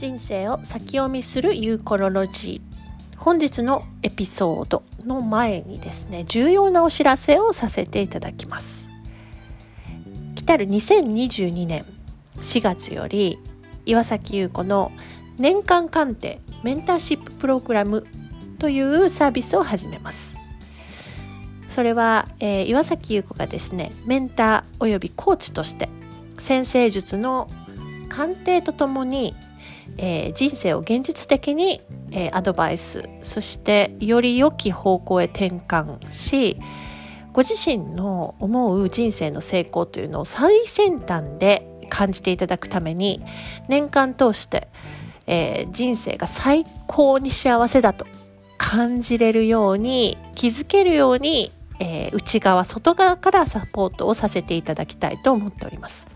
人生を先読みするユーコロロジー。本日のエピソードの前にですね重要なお知らせをさせていただきます。来たる2022年4月より岩崎優子の年間鑑定メンターシッププログラムというサービスを始めます。それは、えー、岩崎優子がですねメンターおよびコーチとして先生術の鑑定とともに、えー、人生を現実的に、えー、アドバイスそしてより良き方向へ転換しご自身の思う人生の成功というのを最先端で感じていただくために年間通して、えー、人生が最高に幸せだと感じれるように気づけるように、えー、内側外側からサポートをさせていただきたいと思っております。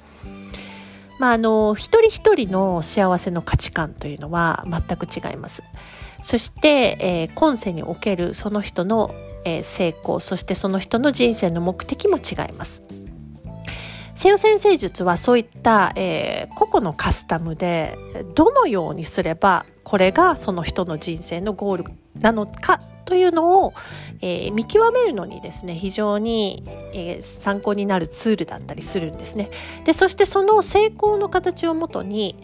まあ、あの一人一人の幸せの価値観というのは全く違います。そして、えー、今世におけるその人の、えー、成功そしてその人の人生の目的も違います。西洋先生術はそういった、えー、個々のカスタムでどのようにすればこれがその人の人生のゴールなのかというのを、えー、見極めるのにですね非常に、えー、参考になるツールだったりするんですね。でそしてその成功の形をもとに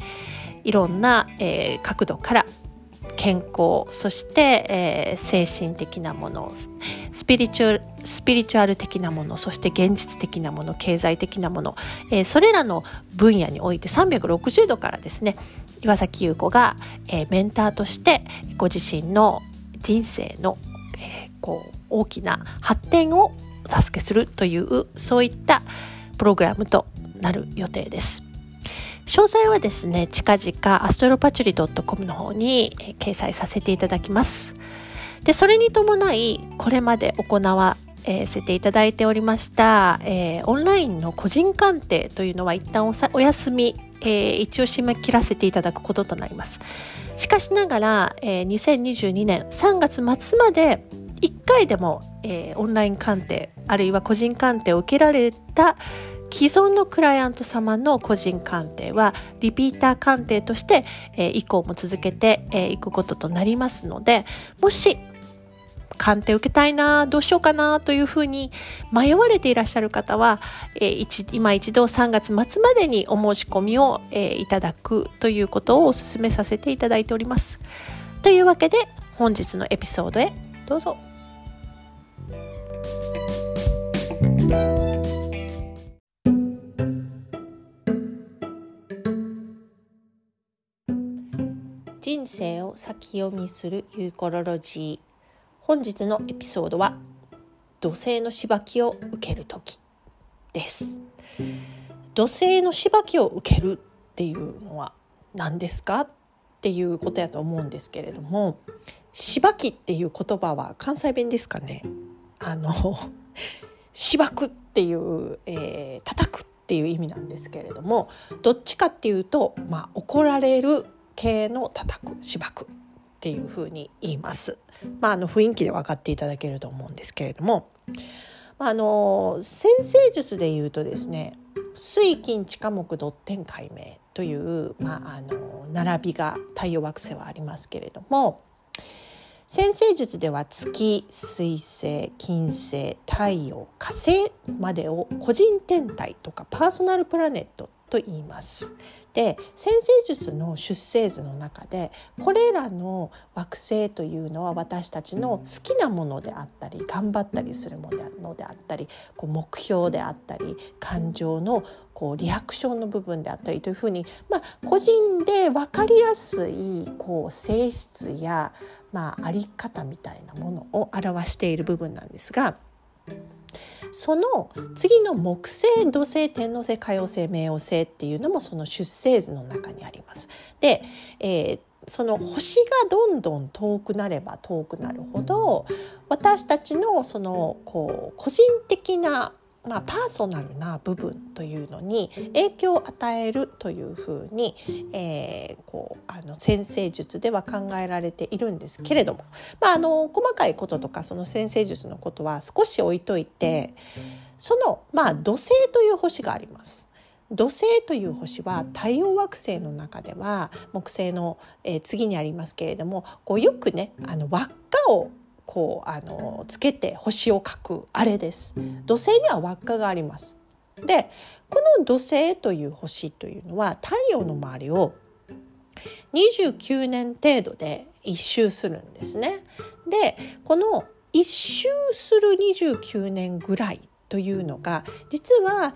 いろんな、えー、角度から健康そして、えー、精神的なものスピリチュアルスピリチュアル的なものそして現実的なもの経済的なもの、えー、それらの分野において360度からですね岩崎優子が、えー、メンターとしてご自身の人生の、えー、こう大きな発展をお助けするというそういったプログラムとなる予定です。詳細はですね近々アストロパチュリ .com の方に、掲載させていただきます。でそれに伴いこれまで行わせていただいておりました、えー、オンラインの個人鑑定というのは一旦お休み、えー、一応締め切らせていただくこととなります。しかしながら、えー、2022年3月末まで1回でも、えー、オンライン鑑定あるいは個人鑑定を受けられた既存のクライアント様の個人鑑定はリピーター鑑定として、えー、以降も続けてい、えー、くこととなりますのでもし鑑定受けたいなどうしようかなというふうに迷われていらっしゃる方は、えー、一今一度3月末までにお申し込みを、えー、いただくということをお勧めさせていただいております。というわけで本日のエピソードへどうぞ。人生を先読みするユーコロロジー本日のエピソードは土星のしばきを受ける時です。土星のしばきを受けるっていうのは何ですかっていうことやと思うんですけれどもしばきっていう言葉は関西弁ですかね？あの しばくっていう、えー、叩くっていう意味なんですけれどもどっちかっていうと、まあ、怒られる系の叩くしばく。っていうふうに言います。まあ、あの雰囲気で分かっていただけると思うんですけれども、まあ、あの先生術で言うとですね水金地下木土天解明という、まあ、あの並びが太陽惑星はありますけれども先生術では月水星金星太陽火星までを個人天体とかパーソナルプラネットと言います。で先生術の出生図の中でこれらの惑星というのは私たちの好きなものであったり頑張ったりするものであったりこう目標であったり感情のこうリアクションの部分であったりというふうに、まあ、個人で分かりやすいこう性質や、まあ、あり方みたいなものを表している部分なんですが。その次の木星土星天王星海王星冥王星っていうのもその出生図の中にあります。で、えーその星がどんどん遠くなれば遠くなるほど私たちのそのこう個人的なまあ、パーソナルな部分というのに影響を与えるというふうに、えー、こうあの先生術では考えられているんですけれども、まあ、あの細かいこととかその先生術のことは少し置いといてその、まあ、土星という星があります。土星という星は太陽惑星の中では木星の、えー、次にありますけれどもこうよくねあの輪っかをこうあのつけて星を描くあれです。土星には輪っかがあります。でこの土星という星というのは太陽の周りを29年程度で一周するんですね。でこの一周する29年ぐらいというのが実は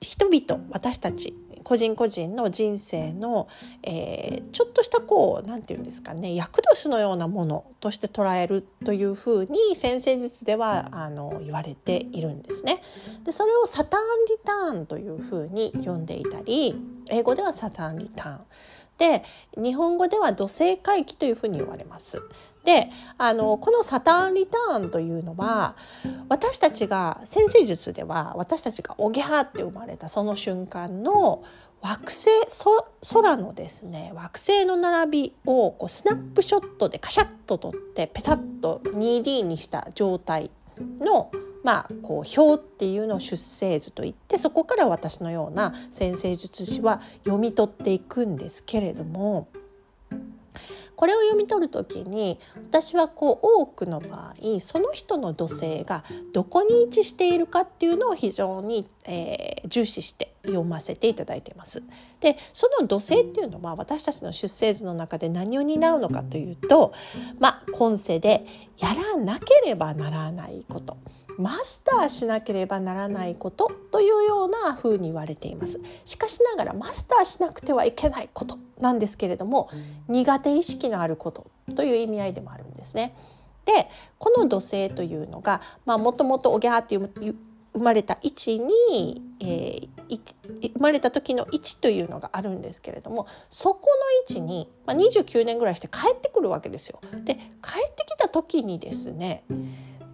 人々私たち個人個人の人生の、えー、ちょっとしたこう何て言うんですかね厄年のようなものとして捉えるというふうに先生術ではあの言われているんですね。でそれをサターンリターンというふうに呼んでいたり英語ではサターンリターン。で日本語では土星回帰というふうに言われます。であのこのサターンリターンというのは私たちが先生術では私たちがおぎゃーって生まれたその瞬間の惑星空のですね惑星の並びをこうスナップショットでカシャッと撮ってペタッと 2D にした状態のまあ、こう表っていうのを出生図といってそこから私のような先生術師は読み取っていくんですけれどもこれを読み取る時に私はこう多くの場合その人の土星がどこに位置しているかっていうのを非常に、えー、重視して読ませていただいてます。でその土星っていうのは私たちの出生図の中で何を担うのかというとまあ今世でやらなければならないことマスターしなければならないことというような風に言われていますしかしながらマスターしなくてはいけないことなんですけれども苦手意識のあることという意味合いでもあるんですね。でこの土星というのがもともとおぎゃーっていう生まれた位置に、えー、生まれた時の位置というのがあるんですけれどもそこの位置に、まあ、29年ぐらいして帰ってくるわけですよ。で帰ってきた時にですね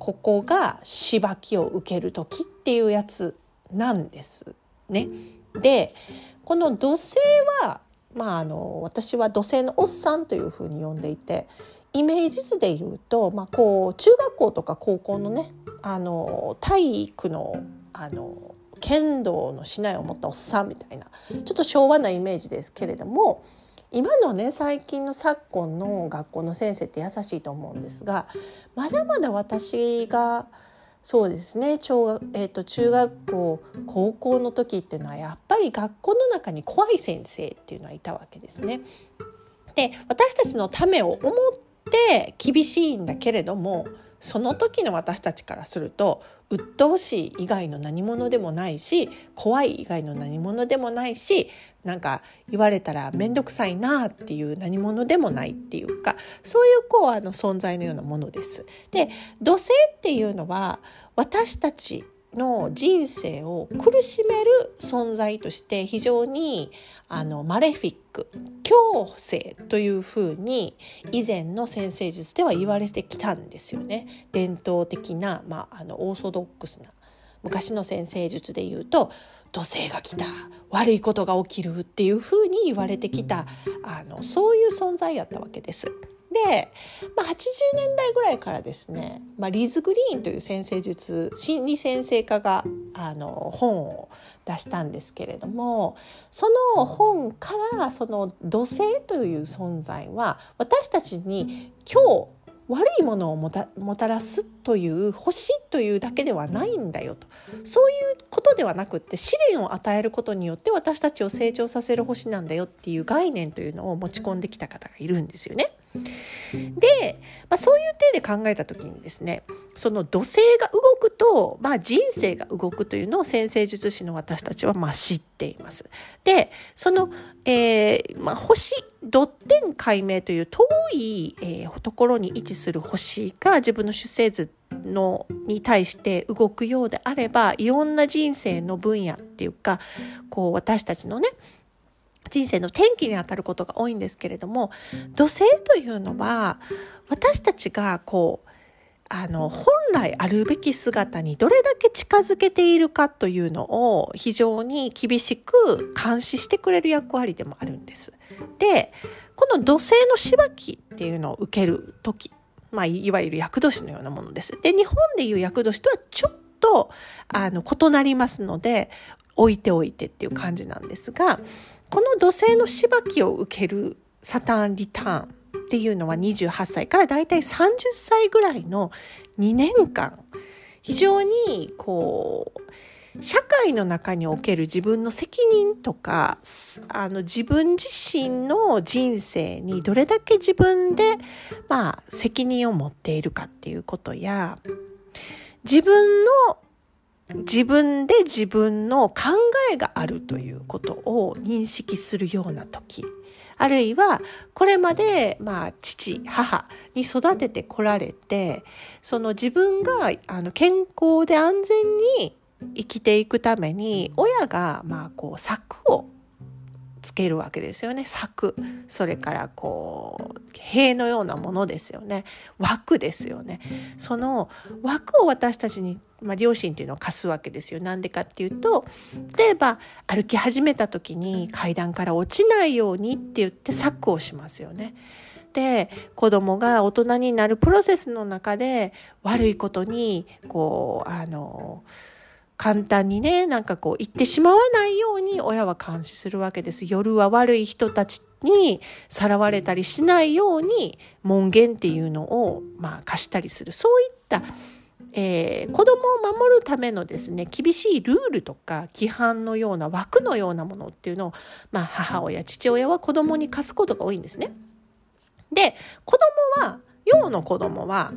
ここがしばきを受ける時っていうやつなんですね。でこの土星は、まあ、あの私は土星のおっさんというふうに呼んでいてイメージ図で言うと、まあ、こう中学校とか高校のねあの体育のあの剣道の竹刀を持ったおっさんみたいなちょっと昭和なイメージですけれども今のね最近の昨今の学校の先生って優しいと思うんですがまだまだ私がそうですね小学、えーと、中学校高校の時っていうのはやっぱり学校の中に怖い先生っていうのはいたわけですね。で私たちのためを思って厳しいんだけれどもその時の私たちからすると鬱陶しい以外の何者でもないし怖い以外の何者でもないしなんか言われたら面倒くさいなっていう何者でもないっていうかそういうこうあの存在のようなものです。で土星っていうのは私たちの人生を苦しめる存在として非常にあのマレフィック強制というふうに以前の先生術では言われてきたんですよね。伝統的な、まあ、あのオーソドックスな昔の先生術で言うと土星が来た悪いことが起きるっていうふうに言われてきたあのそういう存在やったわけです。で、まあ、80年代ぐらいからですね、まあ、リズ・グリーンという先生術心理先生家があの本を出したんですけれどもその本からその土星という存在は私たちに今日悪いものをもたもたらすという星というだけではないんだよとそういうことではなくって試練を与えることによって私たちを成長させる星なんだよっていう概念というのを持ち込んできた方がいるんですよね。で、まあ、そういう体で考えた時にですねその土星が動くと、まあ、人生が動くというのを先生術師の私たちはまあ知っています。でその、えーまあ、星ドッテン解明という遠い、えー、ところに位置する星が自分の主星図のに対して動くようであればいろんな人生の分野っていうかこう私たちのね人生の転機にあたることが多いんですけれども土星というのは私たちがこうあの本来あるべき姿にどれだけ近づけているかというのを非常に厳しく監視してくれる役割でもあるんです。でこの土星のしばきっていうのを受ける時まあ、いわゆる厄年のようなものです。で日本でいう厄年とはちょっとあの異なりますので置いておいてっていう感じなんですがこの土星のしばきを受けるサターンリターンっていうのは28歳からだいたい30歳ぐらいの2年間非常にこう社会の中における自分の責任とかあの自分自身の人生にどれだけ自分で、まあ、責任を持っているかっていうことや自分の自分で自分の考えがあるということを認識するような時あるいはこれまでまあ父母に育ててこられてその自分があの健康で安全に生きていくために親がまあこう策をつけるわけですよね。柵。それからこう塀のようなものですよね。枠ですよね。その枠を私たちに、まあ、両親っていうのを貸すわけですよ。なんでかっていうと例えば歩き始めた時に階段から落ちないようにって言って柵をしますよね。で子供が大人になるプロセスの中で悪いことにこうあの簡単にねなんかこう言ってしまわないように親は監視するわけです。夜は悪い人たちにさらわれたりしないように門限っていうのをまあ貸したりする。そういった、えー、子供を守るためのですね厳しいルールとか規範のような枠のようなものっていうのを、まあ、母親父親は子供に貸すことが多いんですね。で子供は陽の子供は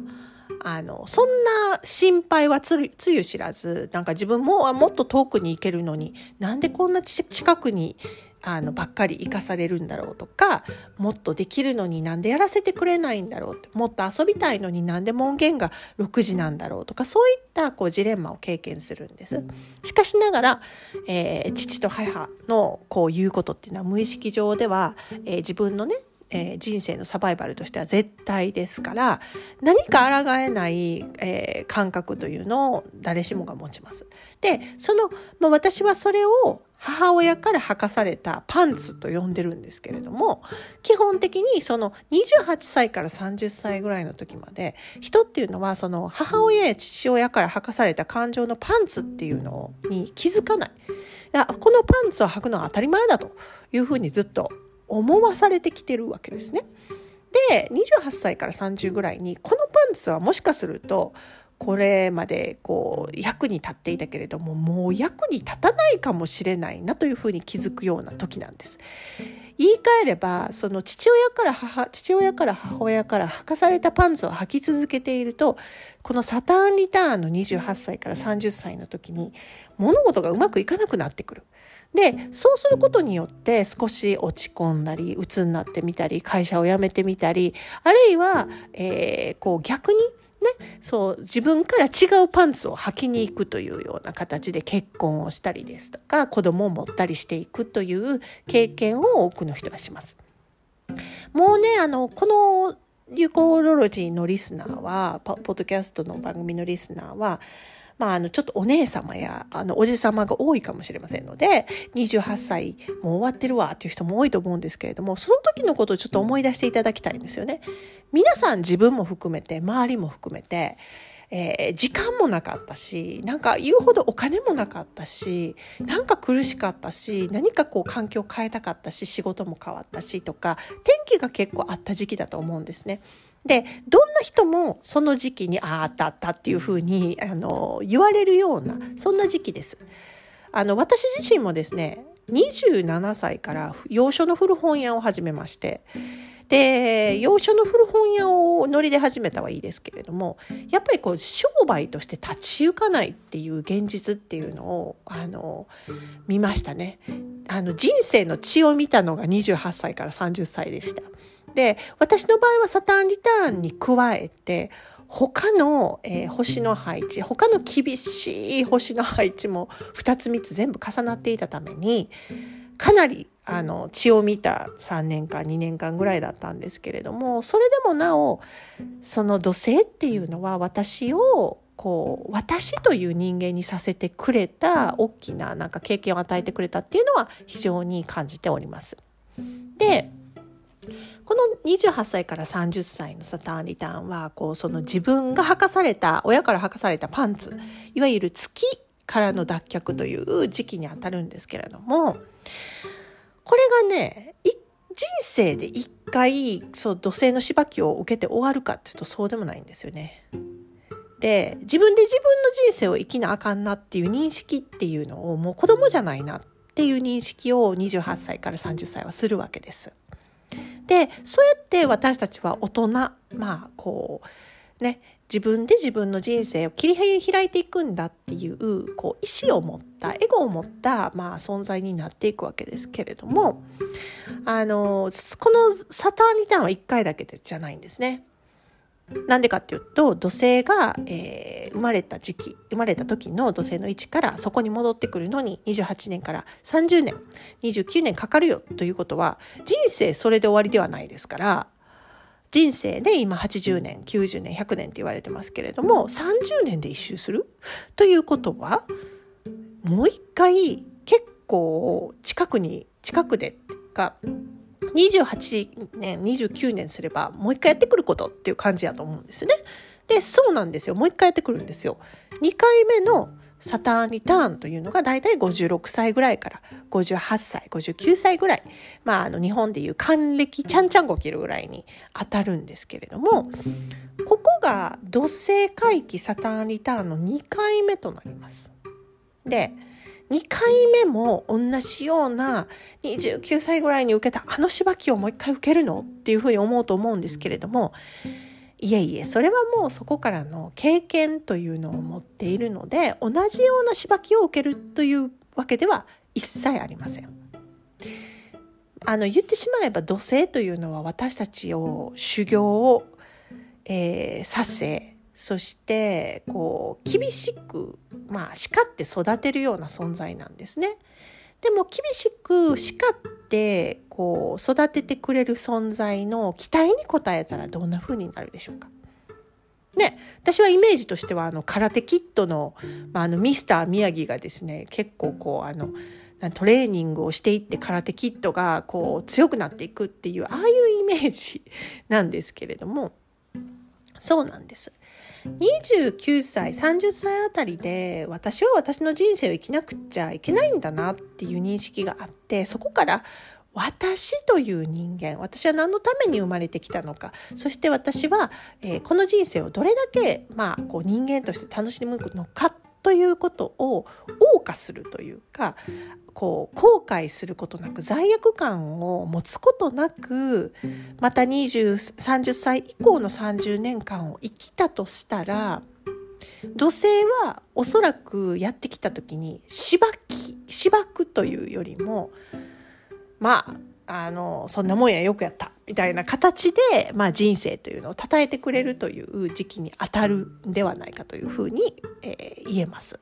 あのそんな心配はつゆ知らずなんか自分ももっと遠くに行けるのになんでこんな近くにあのばっかり生かされるんだろうとかもっとできるのになんでやらせてくれないんだろうってもっと遊びたいのになんで門限が6時なんだろうとかそういったこうジレンマを経験するんです。しかしながら、えー、父と母のこう言うことっていうのは無意識上では、えー、自分のねえー、人生のサバイバルとしては絶対ですから何か抗えない、えー、感覚というのを誰しもが持ちます。でその、まあ、私はそれを母親から履かされたパンツと呼んでるんですけれども基本的にその28歳から30歳ぐらいの時まで人っていうのはその母親や父親から履かされた感情のパンツっていうのに気づかない。このパンツを履くのは当たり前だというふうにずっと思わされてきてるわけですね。で28歳から30ぐらいにこのパンツはもしかするとこれまでこう役に立っていたけれどももう役に立たないかもしれないなというふうに気づくような時なんです。言い換えればその父親から母父親から母親から履かされたパンツを履き続けているとこのサターンリターンの28歳から30歳の時に物事がうまくいかなくなってくる。でそうすることによって少し落ち込んだり鬱になってみたり会社を辞めてみたりあるいは、えー、こう逆にね、そう自分から違うパンツを履きに行くというような形で結婚をしたりですとか子供を持ったりしていくという経験を多くの人がします。もうねあのこの流行ロロジーのリスナーはポッドキャストの番組のリスナーはまあ、あの、ちょっとお姉様や、あの、おじ様が多いかもしれませんので、28歳、もう終わってるわっていう人も多いと思うんですけれども、その時のことをちょっと思い出していただきたいんですよね。皆さん自分も含めて、周りも含めて、えー、時間もなかったし、なんか言うほどお金もなかったし、なんか苦しかったし、何かこう環境を変えたかったし、仕事も変わったしとか、天気が結構あった時期だと思うんですね。でどんな人もその時期にあああったあったっていうふうにあの言われるようなそんな時期です。あの私自身もですね27歳から洋書の古本屋を始めましてで洋書の古本屋をノリで始めたはいいですけれどもやっぱりこう商売として立ち行かないっていう現実っていうのをあの見ましたねあの人生の血を見たのが28歳から30歳でした。で私の場合はサターンリターンに加えて他の、えー、星の配置他の厳しい星の配置も2つ3つ全部重なっていたためにかなりあの血を見た3年間2年間ぐらいだったんですけれどもそれでもなおその土星っていうのは私をこう私という人間にさせてくれた大きななんか経験を与えてくれたっていうのは非常に感じております。でこの28歳から30歳のサターンリターンはこうその自分が履かされた親から履かされたパンツいわゆる月からの脱却という時期にあたるんですけれどもこれがね人生で一回そう土星のしばきを受けて終わるかっていうとそうでもないんですよね。で自分で自分の人生を生きなあかんなっていう認識っていうのをもう子供じゃないなっていう認識を28歳から30歳はするわけです。でそうやって私たちは大人まあこうね自分で自分の人生を切り開いていくんだっていうこう意思を持ったエゴを持った、まあ、存在になっていくわけですけれどもあのこのサターリターンは1回だけじゃないんですね。なんでかっていうと土星が、えー、生まれた時期生まれた時の土星の位置からそこに戻ってくるのに28年から30年29年かかるよということは人生それで終わりではないですから人生で今80年90年100年って言われてますけれども30年で一周する？ということはもう一回結構近くに近くでか28年29年すればもう一回やってくることっていう感じやと思うんですね。でそうなんですよもう一回やってくるんですよ。2回目のサターンリターンというのが大体56歳ぐらいから58歳59歳ぐらい、まあ、あの日本でいう還暦ちゃんちゃんこ切るぐらいに当たるんですけれどもここが土星回帰サターンリターンの2回目となります。で2回目も同じような29歳ぐらいに受けたあのしばきをもう一回受けるの？っていうふうに思うと思うんですけれどもいえいえそれはもうそこからの経験というのを持っているので同じようなしばきを受けるというわけでは一切ありません。あの言ってしまえば土星というのは私たちを修行を、えー、させそしてこう厳しくまあ叱って育てるような存在なんですね。でも厳しく叱ってこう育ててくれる存在の期待に応えたらどんな風になるでしょうか。ね、私はイメージとしてはあの空手キットの,、まあ、あのミスター宮城がですね結構こうあのトレーニングをしていって空手キットがこう強くなっていくっていうああいうイメージなんですけれどもそうなんです。29歳30歳あたりで私は私の人生を生きなくちゃいけないんだなっていう認識があってそこから私という人間私は何のために生まれてきたのかそして私は、えー、この人生をどれだけ、まあ、こう人間として楽しむのかということを謳歌するというかこう後悔することなく罪悪感を持つことなくまた2030歳以降の30年間を生きたとしたら土星はおそらくやってきた時にしばきしばくというよりもまああのそんなもんやよくやったみたいな形で、まあ、人生というのを称えてくれるという時期に当たるんではないかというふうに、えー、言えます。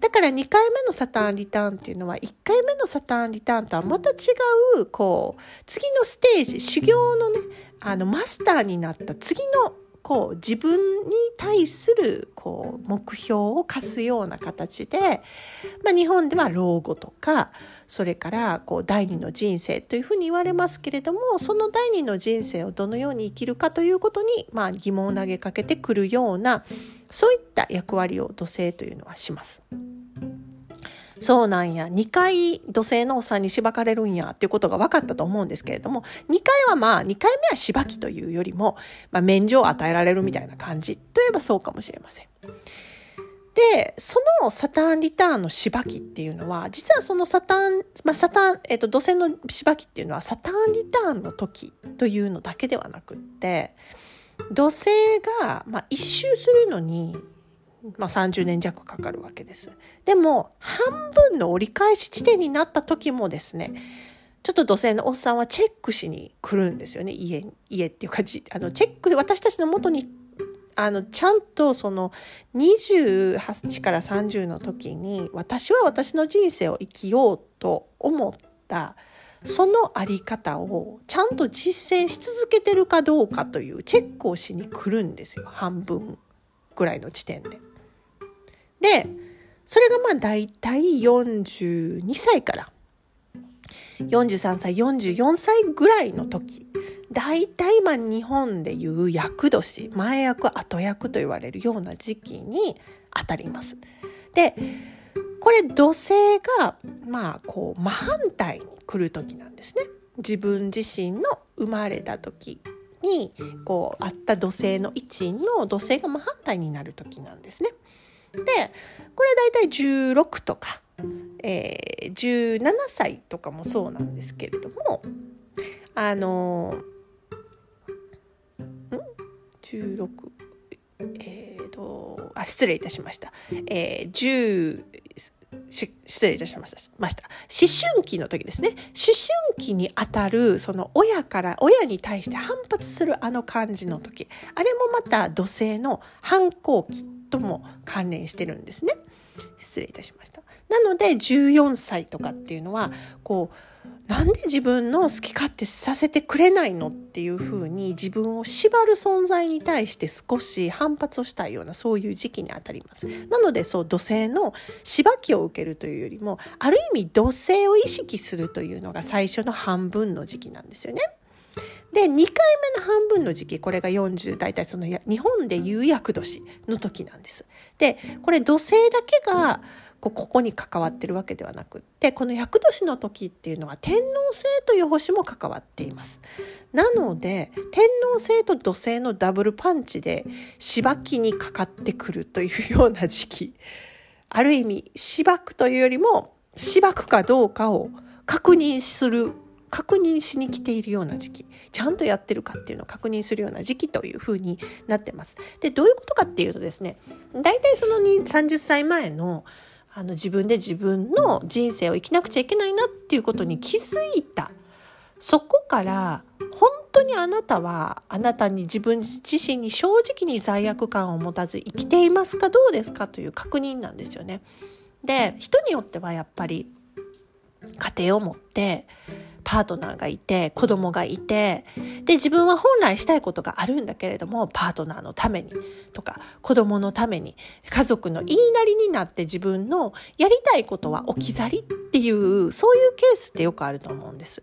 だから2回目のサターンリターンっていうのは1回目のサターンリターンとはまた違うこう次のステージ修行のねあのマスターになった次のこう自分に対するこう目標を課すような形で、まあ、日本では老後とかそれからこう第二の人生というふうに言われますけれどもその第二の人生をどのように生きるかということに、まあ、疑問を投げかけてくるようなそういった役割を土星というのはします。そうなんや2回土星のおっさんにしばかれるんやっていうことが分かったと思うんですけれども2回はまあ2回目はしばきというよりも、まあ、免除を与えられるみたいな感じといえばそうかもしれません。でそのサタンリターンのしばきっていうのは実はそのサタン、まあ、サタン、えっと、土星のしばきっていうのはサタンリターンの時というのだけではなくって土星が、まあ、一周するのにまあ、30年弱かかるわけです。でも半分の折り返し地点になった時もですねちょっと土星のおっさんはチェックしに来るんですよね家家っていうかあのチェックで私たちのもとにあのちゃんとその28から30の時に私は私の人生を生きようと思ったそのあり方をちゃんと実践し続けてるかどうかというチェックをしに来るんですよ半分ぐらいの地点で。でそれがまあ大体42歳から43歳44歳ぐらいの時大体まあ日本でいう厄年前役後役と言われるような時期に当たります。でこれ土星がまあこう真反対に来る時なんですね。自分自身の生まれた時にこうあった土星の位置の土星が真反対になる時なんですね。でこれ大体16とか、えー、17歳とかもそうなんですけれどもあのー、ん？16えっ、ー、とあ失礼いたしました。えー、10失礼いたしました。ました。思春期の時ですね。思春期にあたる、その親から、親に対して反発するあの感じの時。あれもまた土星の反抗期とも関連してるんですね。失礼いたしました。なので14歳とかっていうのは、こう、なんで自分の好き勝手させてくれないのっていうふうに自分を縛る存在に対して少し反発をしたいようなそういう時期にあたります。なのでそう土星のしばきを受けるというよりもある意味土星を意識するというのが最初の半分の時期なんですよね。で2回目の半分の時期これが40大体その日本で有役年の時なんです。でこれ土星だけがここに関わってるわけではなくってこの厄年の時っていうのは天王星という星も関わっています。なので天王星と土星のダブルパンチでしばきにかかってくるというような時期ある意味しばくというよりもしばくかどうかを確認する確認しに来ているような時期ちゃんとやってるかっていうのを確認するような時期というふうになってます。でどういうことかっていうとですね大体その30歳前のあの自分で自分の人生を生きなくちゃいけないなっていうことに気づいたそこから本当にあなたはあなたに自分自身に正直に罪悪感を持たず生きていますかどうですかという確認なんですよね。で人によってはやっぱり家庭を持ってパートナーがいて子供がいてで自分は本来したいことがあるんだけれどもパートナーのためにとか子供のために家族の言いなりになって自分のやりたいことは置き去りっていうそういうケースってよくあると思うんです。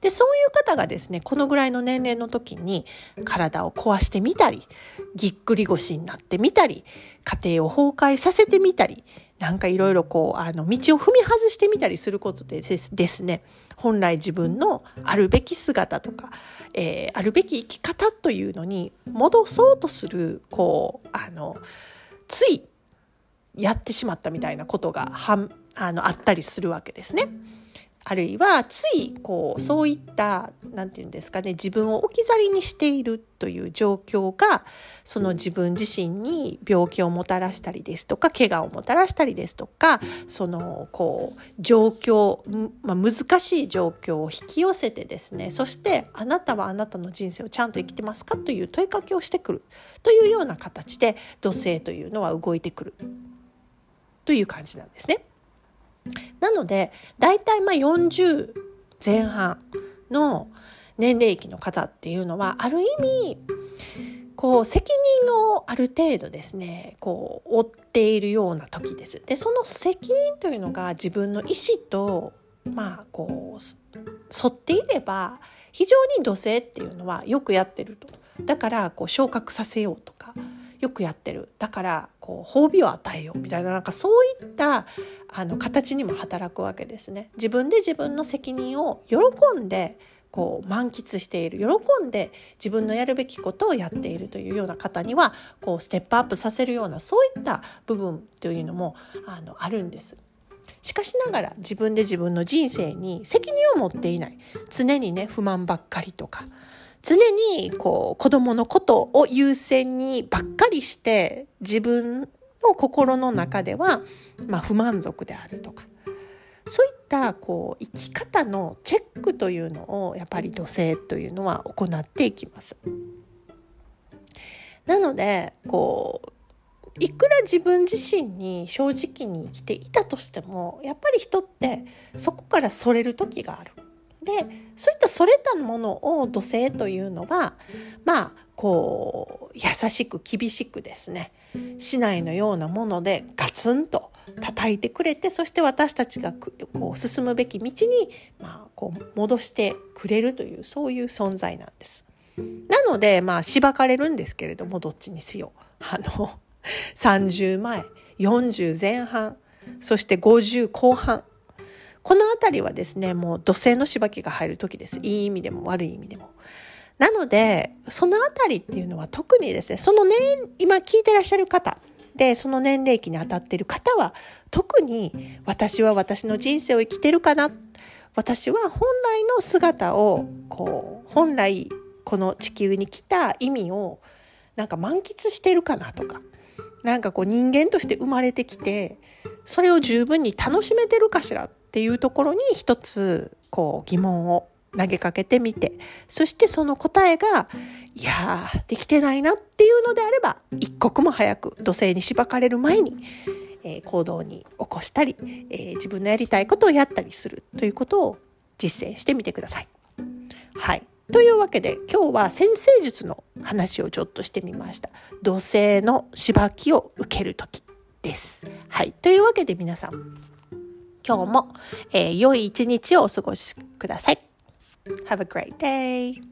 でそういう方がですねこのぐらいの年齢の時に体を壊してみたりぎっくり腰になってみたり家庭を崩壊させてみたりなんかいろいろこうあの道を踏み外してみたりすることでですね本来自分のあるべき姿とか、えー、あるべき生き方というのに戻そうとするこうあのついやってしまったみたいなことがはあのあったりするわけですね。あるいはついこうそういった何て言うんですかね自分を置き去りにしているという状況がその自分自身に病気をもたらしたりですとか怪我をもたらしたりですとかそのこう状況、まあ、難しい状況を引き寄せてですねそしてあなたはあなたの人生をちゃんと生きてますかという問いかけをしてくるというような形で土星というのは動いてくるという感じなんですね。なので大体まあ40前半の年齢期の方っていうのはある意味こう責任をある程度ですねこう負っているような時です。でその責任というのが自分の意思とまあこう沿っていれば非常に土星っていうのはよくやってると。だからこう昇格させようとかよくやってるだからこう褒美を与えようみたいななんかそういったあの形にも働くわけですね。自分で自分の責任を喜んでこう満喫している喜んで自分のやるべきことをやっているというような方にはこうステップアップさせるようなそういった部分というのもあのあるんです。しかしながら自分で自分の人生に責任を持っていない常にね不満ばっかりとか常にこう子供のことを優先にばっかりして自分の心の中では、まあ、不満足であるとかそういったこう生き方のチェックというのをやっぱり土星というのは行っていきます。なのでこういくら自分自身に正直に生きていたとしてもやっぱり人ってそこからそれる時がある。でそういったそれたものを土星というのはまあこう優しく厳しくですね市内のようなものでガツンと叩いてくれてそして私たちがこう進むべき道に、まあ、こう戻してくれるというそういう存在なんです。なのでまあしばかれるんですけれどもどっちにしよ。あの 30前40前半そして50後半。この辺りはですね、もう土星のしばきが入る時です。いい意味でも悪い意味でも。なので、その辺りっていうのは特にですね、その年、今聞いてらっしゃる方、で、その年齢期に当たってる方は、特に私は私の人生を生きてるかな。私は本来の姿を、こう、本来この地球に来た意味を、なんか満喫してるかなとか、なんかこう人間として生まれてきて、それを十分に楽しめてるかしらっていうところに一つ、こう疑問を投げかけてみて、そしてその答えが、いやー、できてないなっていうのであれば、一刻も早く土星にしばかれる前に、えー、行動に起こしたり、えー、自分のやりたいことをやったりするということを実践してみてください。はい。というわけで今日は先生術の話をちょっとしてみました。土星のしばきを受ける時です。はい。というわけで皆さん、今日も、えー、良い一日をお過ごしください。Have a great day!